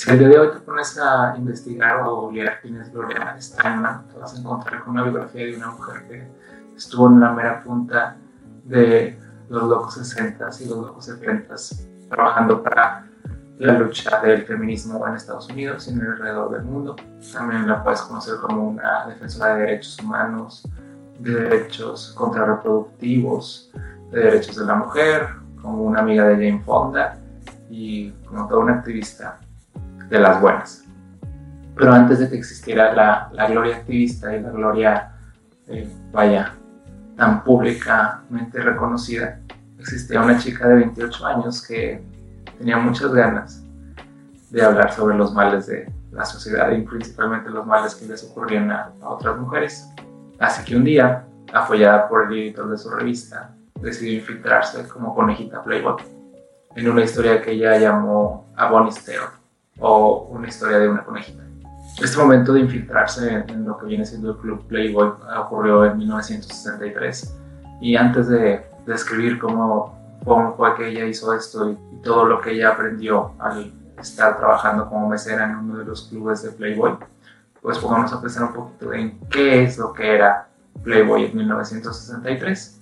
Si el día de hoy te pones a investigar o leer quién es Gloria Steinem, te vas a encontrar con una biografía de una mujer que estuvo en la mera punta de los locos 60 y los locos 70 trabajando para la lucha del feminismo en Estados Unidos y en el alrededor del mundo. También la puedes conocer como una defensora de derechos humanos, de derechos contrarreproductivos, de derechos de la mujer, como una amiga de Jane Fonda y como toda una activista de las buenas. Pero antes de que existiera la, la gloria activista y la gloria, eh, vaya, tan públicamente reconocida, existía una chica de 28 años que tenía muchas ganas de hablar sobre los males de la sociedad y principalmente los males que les ocurrían a, otras mujeres. Así que un día, apoyada por el editor de su revista, decidió infiltrarse como conejita Playboy en una historia que ella llamó A Tale o una historia de una conejita. Este momento de infiltrarse en, lo que viene siendo el club Playboy ocurrió en 1963 y antes de describir cómo, cómo fue que ella hizo esto y, todo lo que ella aprendió al estar trabajando como mesera en uno de los clubes de Playboy, pues vamos a pensar un poquito en qué es lo que era Playboy en 1963.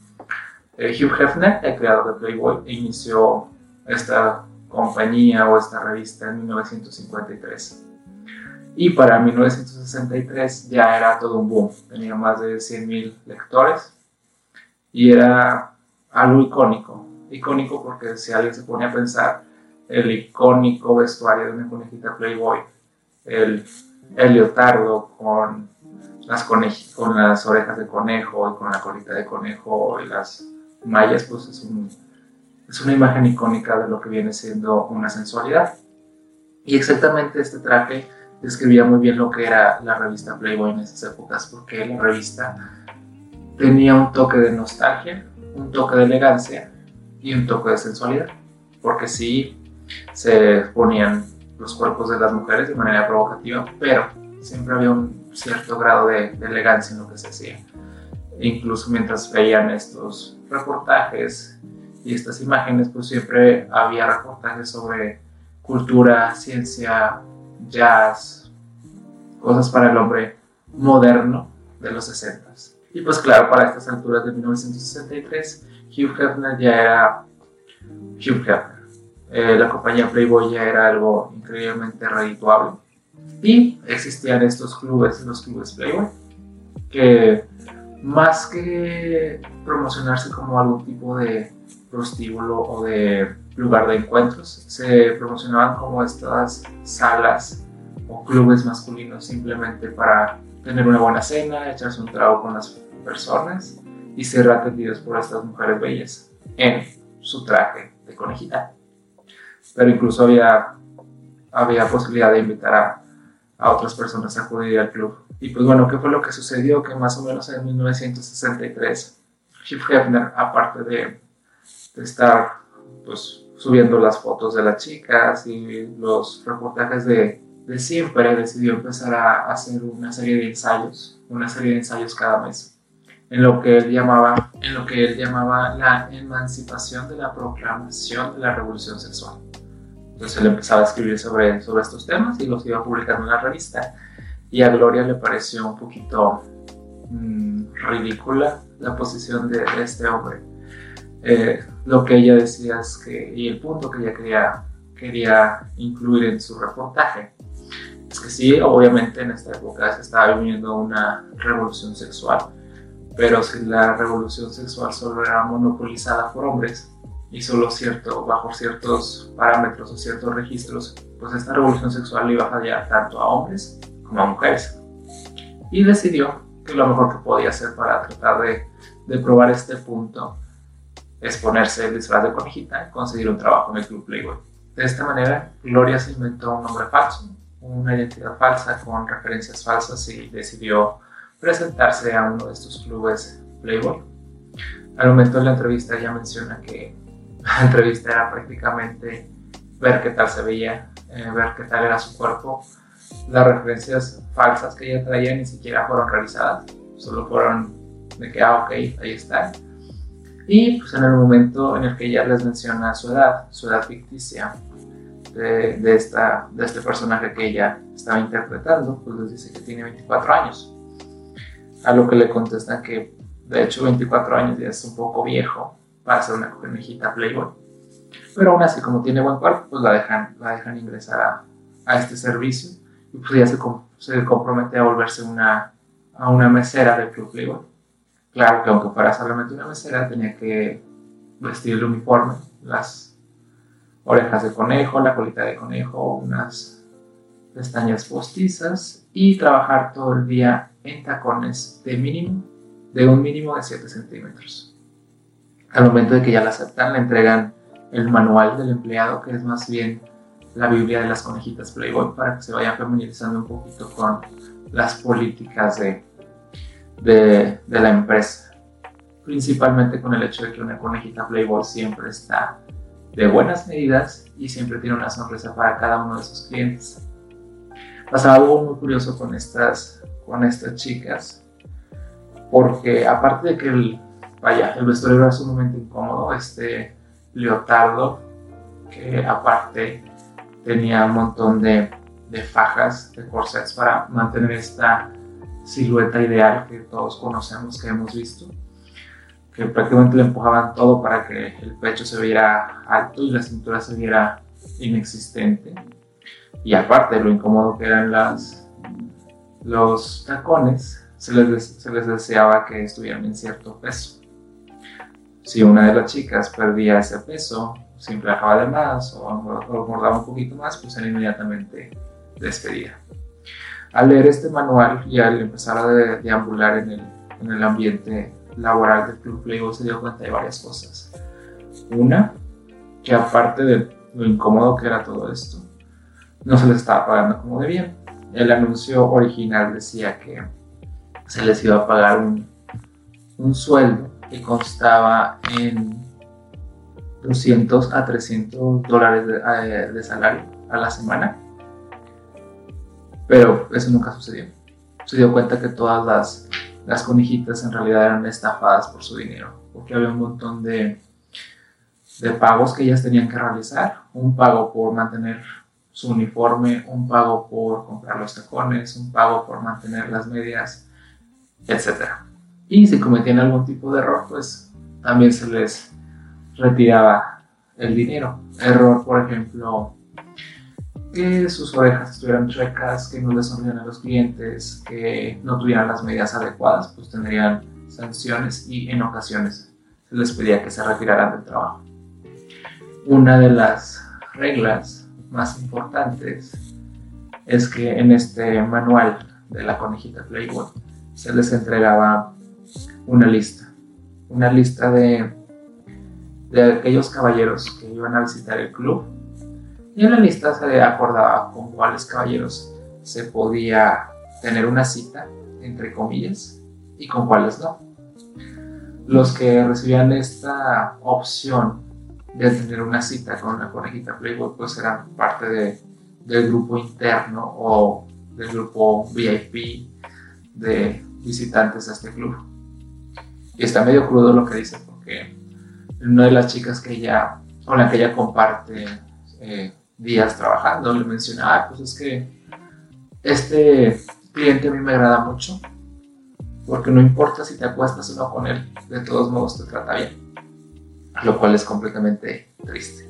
Eh, Hugh Hefner, el creador de Playboy, inició esta compañía o esta revista en 1953. Y para 1963 ya era todo un boom, tenía más de 100.000 lectores y era algo icónico. Icónico porque si alguien se pone a pensar, el icónico vestuario de una conejita Playboy, el, el leotardo con las, con las orejas de conejo y con la colita de conejo y las mallas, pues es un es una imagen icónica de lo que viene siendo una sensualidad. Y exactamente este traje describía muy bien lo que era la revista Playboy en esas épocas, porque la revista tenía un toque de nostalgia, un toque de elegancia y un toque de sensualidad, porque sí se ponían los cuerpos de las mujeres de manera provocativa, pero siempre había un cierto grado de, de elegancia en lo que se hacía. incluso mientras veían estos reportajes y estas imágenes, pues siempre había reportajes sobre cultura, ciencia, jazz, cosas para el hombre moderno de los 60. Y pues claro, para estas alturas de 1963, Hugh Hefner ya era Hugh Hefner. Eh, la compañía Playboy ya era algo increíblemente redituable. Y existían estos clubes, los clubes Playboy, que más que promocionarse como algún tipo de prostíbulo o de lugar de encuentros. Se promocionaban como estas salas o clubes masculinos simplemente para tener una buena cena, echarse un trago con las personas y ser atendidos por estas mujeres bellas en su traje de conejita. Pero incluso había, había posibilidad de invitar a, a otras personas a acudir al club. Y pues bueno, ¿qué fue lo que sucedió? Que más o menos en 1963, Hugh Hefner, aparte de estar pues subiendo las fotos de las chicas y los reportajes de, de siempre, decidió empezar a hacer una serie de ensayos, una serie de ensayos cada mes, en lo que él llamaba, en lo que él llamaba la emancipación de la proclamación de la revolución sexual. Entonces él empezaba a escribir sobre, sobre estos temas y los iba publicando en la revista. Y a Gloria le pareció un poquito mmm, ridícula la posición de, de este hombre eh, lo que ella decía es que, y el punto que ella quería, quería incluir en su reportaje, es que sí, obviamente en esta época se estaba viviendo una revolución sexual, pero si la revolución sexual solo era monopolizada por hombres y solo cierto, bajo ciertos parámetros o ciertos registros, pues esta revolución sexual iba a fallar tanto a hombres como a mujeres. Y decidió que lo mejor que podía hacer para tratar de, de probar este punto es ponerse el disfraz de conejita y conseguir un trabajo en el Club Playboy. De esta manera, Gloria se inventó un nombre falso, una identidad falsa con referencias falsas y decidió presentarse a uno de estos clubes Playboy. Al momento de la entrevista ella menciona que la entrevista era prácticamente ver qué tal se veía, eh, ver qué tal era su cuerpo. Las referencias falsas que ella traía ni siquiera fueron realizadas, solo fueron de que, ah, ok, ahí está y pues en el momento en el que ella les menciona su edad, su edad ficticia, de, esta, de este personaje que ella estaba interpretando, pues les dice que tiene 24 años. A lo que le contestan que de hecho 24 años ya es un poco viejo para ser una conejita Playboy. Pero aún así, como tiene buen cuerpo, pues la dejan, la dejan ingresar a, a este servicio y pues ella se, se, compromete a volverse una, a una mesera del Club Playboy. Claro que aunque fuera solamente una mesera, tenía que vestir el uniforme, las orejas de conejo, la colita de conejo, unas pestañas postizas y trabajar todo el día en tacones de mínimo, de un mínimo de 7 centímetros. Al momento de que ya la aceptan, le entregan el manual del empleado, que es más bien la Biblia de las conejitas Playboy, para que se vayan familiarizando un poquito con las políticas de, de, de la empresa. Principalmente con el hecho de que una conejita Playboy siempre está de buenas medidas y siempre tiene una sonrisa para cada uno de sus clientes. Pasaba algo muy curioso con estas, con estas chicas, porque aparte de que el, vaya, el vestuario era sumamente incómodo, este leotardo, que aparte tenía un montón de, de fajas, de corsets para mantener esta silueta ideal que todos conocemos, que hemos visto que prácticamente le empujaban todo para que el pecho se viera alto y la cintura se viera inexistente. Y aparte, lo incómodo que eran las, los tacones, se les, se les deseaba que estuvieran en cierto peso. Si una de las chicas perdía ese peso, siempre bajaba de más o, engordaba un poquito más, pues era inmediatamente despedida. Al leer este manual y al empezar a deambular en el, en el ambiente laboral del Club Playboy se dio cuenta de varias cosas. Una, que aparte de lo incómodo que era todo esto, no se les estaba pagando como debían. El anuncio original decía que se les iba a pagar un, un sueldo que constaba en 200 a 300 dólares de, eh, de, salario a la semana. Pero eso nunca sucedió. Se dio cuenta que todas las las conejitas en realidad eran estafadas por su dinero, porque había un montón de, de pagos que ellas tenían que realizar, un pago por mantener su uniforme, un pago por comprar los tacones, un pago por mantener las medias, etc. Y si cometían algún tipo de error, pues también se les retiraba el dinero. Error, por ejemplo, que sus orejas estuvieran chuecas, que no les sonrían a los clientes, que no tuvieran las medidas adecuadas, pues tendrían sanciones y en ocasiones se les pedía que se retiraran del trabajo. Una de las reglas más importantes es que en este manual de la conejita Playboy se les entregaba una lista, una lista de, de aquellos caballeros que iban a visitar el club y en la lista se acordaba con cuáles caballeros se podía tener una cita, entre comillas, y con cuáles no. Los que recibían esta opción de tener una cita con la conejita Playboy, pues eran parte de, del grupo interno o del grupo VIP de visitantes a este club. Y está medio crudo lo que dice, porque una de las chicas que ella, con la que ella comparte eh, días trabajando, le mencionaba, pues es que este cliente a mí me agrada mucho, porque no importa si te acuestas o no con él, de todos modos te trata bien, lo cual es completamente triste.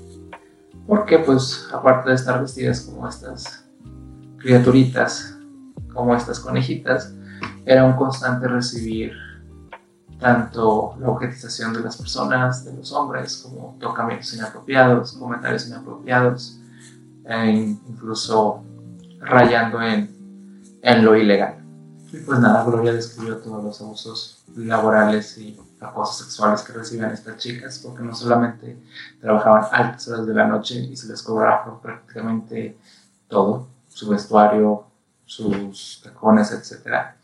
Porque pues aparte de estar vestidas como estas criaturitas, como estas conejitas, era un constante recibir tanto la objetización de las personas, de los hombres, como tocamientos inapropiados, comentarios inapropiados, incluso rayando en, en lo ilegal. Y pues nada, Gloria describió todos los abusos laborales y acosos sexuales que recibían estas chicas, porque no solamente trabajaban altas horas de la noche y se les cobraba prácticamente todo, su vestuario, sus tacones, etc.,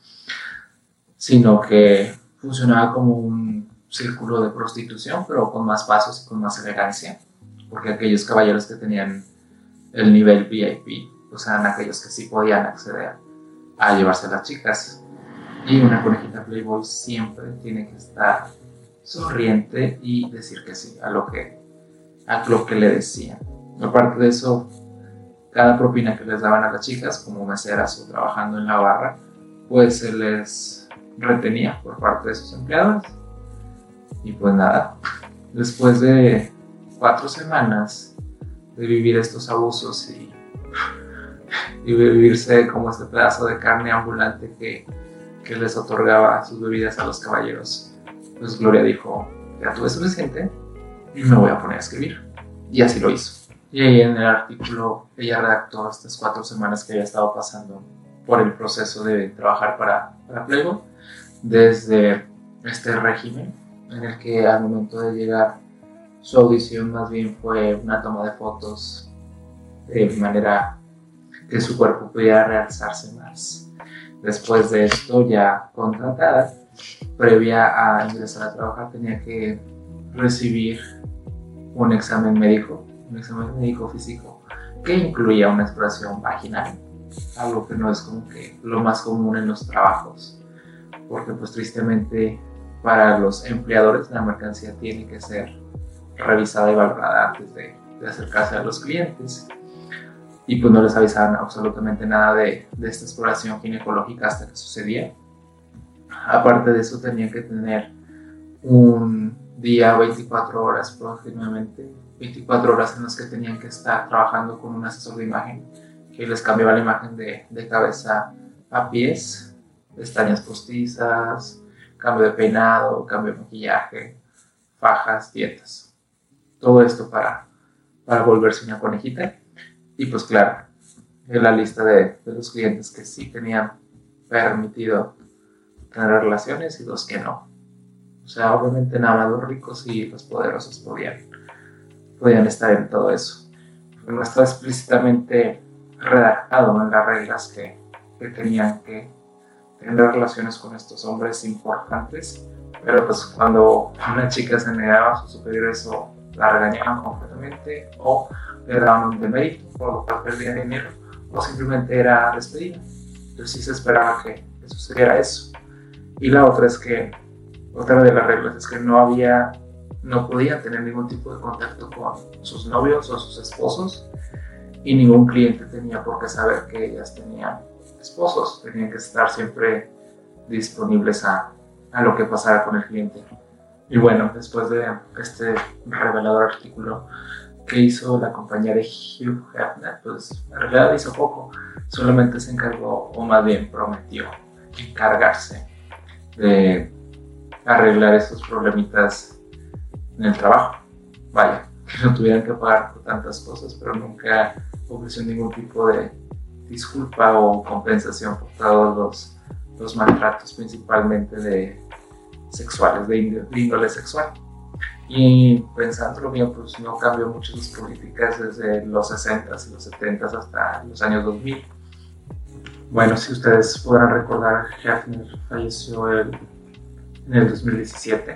sino que funcionaba como un círculo de prostitución, pero con más pasos y con más elegancia, porque aquellos caballeros que tenían el nivel VIP, o sea, aquellos que sí podían acceder a llevarse a las chicas. Y una conejita Playboy siempre tiene que estar sonriente y decir que sí a lo que, a lo que le decían. Aparte de eso, cada propina que les daban a las chicas, como meseras o trabajando en la barra, pues se les retenía por parte de sus empleados. Y pues nada, después de cuatro semanas de vivir estos abusos y, y vivirse como este pedazo de carne ambulante que, que les otorgaba sus bebidas a los caballeros, pues Gloria dijo, ya tuve suficiente y me voy a poner a escribir. Y así lo hizo. Y ahí en el artículo ella redactó estas cuatro semanas que había estado pasando por el proceso de trabajar para, para Playboy, desde este régimen en el que al momento de llegar su audición más bien fue una toma de fotos de manera que su cuerpo pudiera realzarse más. Después de esto, ya contratada, previa a ingresar a trabajar, tenía que recibir un examen médico un examen médico físico que incluía una exploración vaginal, algo que no es como que lo más común en los trabajos, porque pues tristemente para los empleadores la mercancía tiene que ser revisada y valorada antes de, acercarse a los clientes y pues no les avisaban absolutamente nada de, de, esta exploración ginecológica hasta que sucedía. Aparte de eso tenían que tener un día 24 horas aproximadamente 24 horas en las que tenían que estar trabajando con un asesor de imagen que les cambiaba la imagen de, de cabeza a pies, pestañas postizas, cambio de peinado, cambio de maquillaje, fajas, dietas. Todo esto para, para volverse una conejita. Y pues claro, la lista de, de los clientes que sí tenían permitido tener relaciones y los que no. O sea, obviamente nada más los ricos y los poderosos podían podían estar en todo eso. No está explícitamente redactado en las reglas que, que tenían que tener relaciones con estos hombres importantes, pero pues cuando una chica se negaba a su superior eso la regañaban completamente o le daban un demérito por lo cual perdía dinero o simplemente era despedida. Entonces sí se esperaba que, que sucediera eso. Y la otra es que, otra de las reglas es que no había no podían tener ningún tipo de contacto con sus novios o sus esposos y ningún cliente tenía por qué saber que ellas tenían esposos, tenían que estar siempre disponibles a, a lo que pasara con el cliente. Y bueno, después de este revelador artículo que hizo la compañía de Hugh Hefner, pues en hizo poco, solamente se encargó, o más bien prometió, encargarse de arreglar esos problemitas en el trabajo. Vaya, que no tuvieran que pagar por tantas cosas, pero nunca ofreció ningún tipo de disculpa o compensación por todos los, los maltratos, principalmente de sexuales, de índole sexual. Y pensando lo mío, pues no cambió mucho las políticas desde los 60s y los 70s hasta los años 2000. Bueno, si ustedes podrán recordar, Hefner falleció el, en el 2017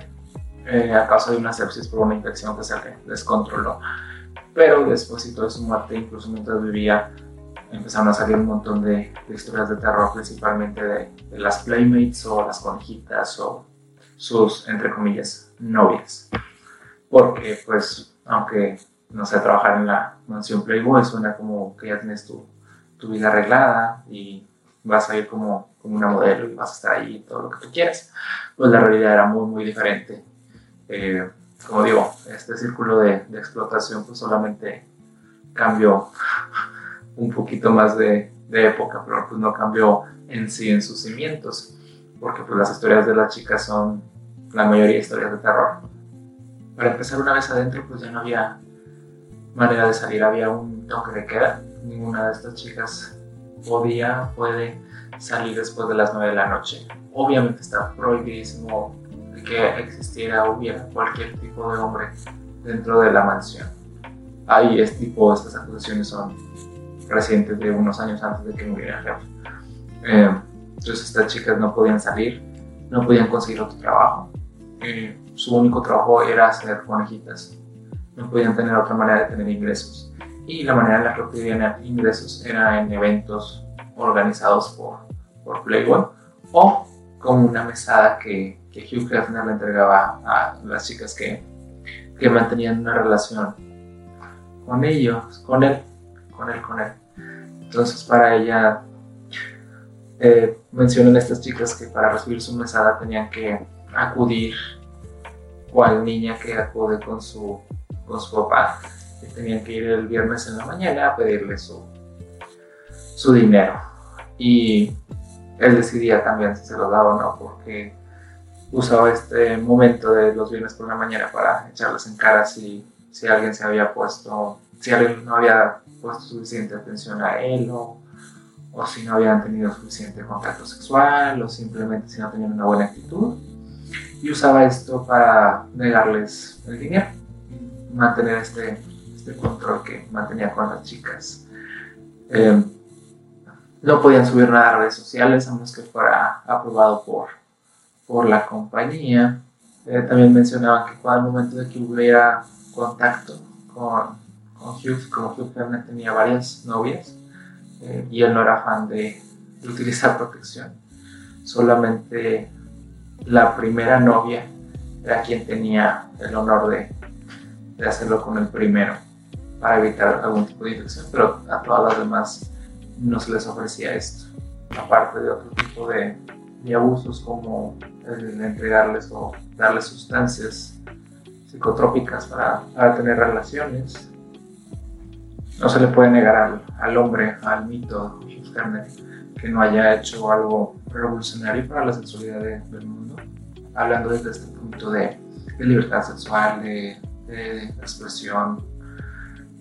eh, a causa de una sepsis por una infección que se descontroló. Pero después de su muerte, incluso mientras vivía, empezaron a salir un montón de, historias de terror, principalmente de, las playmates o las conejitas o sus, entre comillas, novias. Porque, pues, aunque no sé, trabajar en la mansión Playboy suena como que ya tienes tu, tu vida arreglada y vas a ir como, como una modelo y vas a estar ahí todo lo que tú quieras. Pues la realidad era muy, muy diferente eh, como digo, este círculo de, explotación pues solamente cambió un poquito más de, época, pero pues no cambió en sí en sus cimientos, porque pues las historias de las chicas son la mayoría historias de terror. Para empezar una vez adentro pues ya no había manera de salir, había un toque de queda, ninguna de estas chicas podía, puede salir después de las 9 de la noche. Obviamente está prohibidísimo que existiera o hubiera cualquier tipo de hombre dentro de la mansión. Ahí es tipo, estas acusaciones son recientes de unos años antes de que muriera Jeff. Eh, entonces estas chicas no podían salir, no podían conseguir otro trabajo. Eh, su único trabajo era hacer conejitas. No podían tener otra manera de tener ingresos. Y la manera en la que obtenían ingresos era en eventos organizados por, por Playboy o como una mesada que que Hugh Hefner le entregaba a las chicas que, que mantenían una relación con ellos, con él, con él, con él. Entonces para ella eh, mencionan estas chicas que para recibir su mesada tenían que acudir cual niña que acude con su, con su papá, que tenían que ir el viernes en la mañana a pedirle su, su dinero. Y él decidía también si se lo daba o no, porque usaba este momento de los viernes por la mañana para echarles en cara si, si alguien se había puesto, si alguien no había puesto suficiente atención a él o, o si no habían tenido suficiente contacto sexual o simplemente si no tenían una buena actitud. Y usaba esto para negarles el dinero, mantener este, este control que mantenía con las chicas. Eh, no podían subir nada a redes sociales a menos que fuera aprobado por, por la compañía. Eh, también mencionaban que el momento de que hubiera contacto con, con Hugh, como Hugh Hefner tenía varias novias eh, y él no era fan de, utilizar protección, solamente la primera novia era quien tenía el honor de, de hacerlo con el primero para evitar algún tipo de infección, pero a todas las demás no se les ofrecía esto, aparte de otro tipo de, de abusos como el entregarles o darles sustancias psicotrópicas para, para tener relaciones. No se le puede negar al, al hombre, al mito que no haya hecho algo revolucionario para la sexualidad del mundo, hablando desde este punto de, de libertad sexual, de, de, expresión,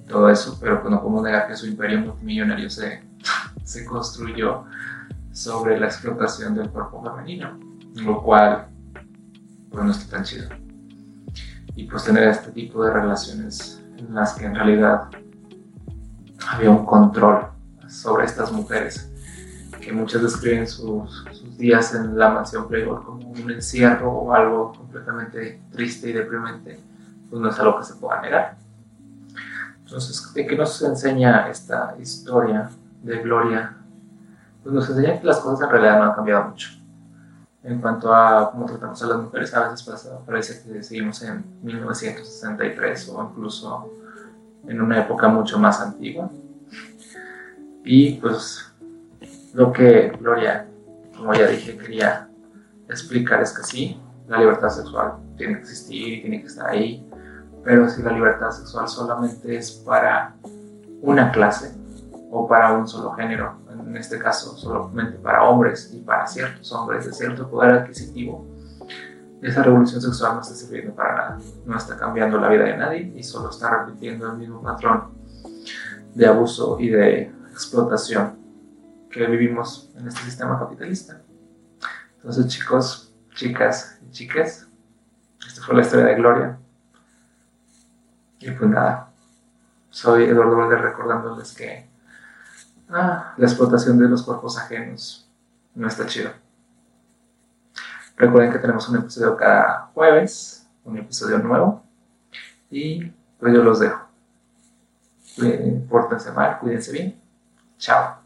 todo eso, pero pues no podemos negar que su imperio multimillonario se, se construyó sobre la explotación del cuerpo femenino, lo cual pues no está tan chido. Y pues tener este tipo de relaciones en las que en realidad había un control sobre estas mujeres, que muchas describen sus, sus días en la mansión Playboy como un encierro o algo completamente triste y deprimente, pues no es algo que se pueda negar. Entonces, ¿de qué nos enseña esta historia? de Gloria, pues nos enseña que las cosas en realidad no han cambiado mucho. En cuanto a cómo tratamos a las mujeres, a veces pasa, parece que seguimos en 1963 o incluso en una época mucho más antigua. Y pues lo que Gloria, como ya dije, quería explicar es que sí, la libertad sexual tiene que existir y tiene que estar ahí, pero si la libertad sexual solamente es para una clase, o para un solo género, en este caso solamente para hombres y para ciertos hombres de cierto poder adquisitivo, esa revolución sexual no está sirviendo para nada, no está cambiando la vida de nadie y solo está repitiendo el mismo patrón de abuso y de explotación que vivimos en este sistema capitalista. Entonces chicos, chicas y chicas, esta fue la historia de Gloria. Y pues nada, soy Eduardo Valder recordándoles que ah, la explotación de los cuerpos ajenos no está chido. Recuerden que tenemos un episodio cada jueves, un episodio nuevo. Y pues yo los dejo. Pórtense mal, cuídense bien. 瞧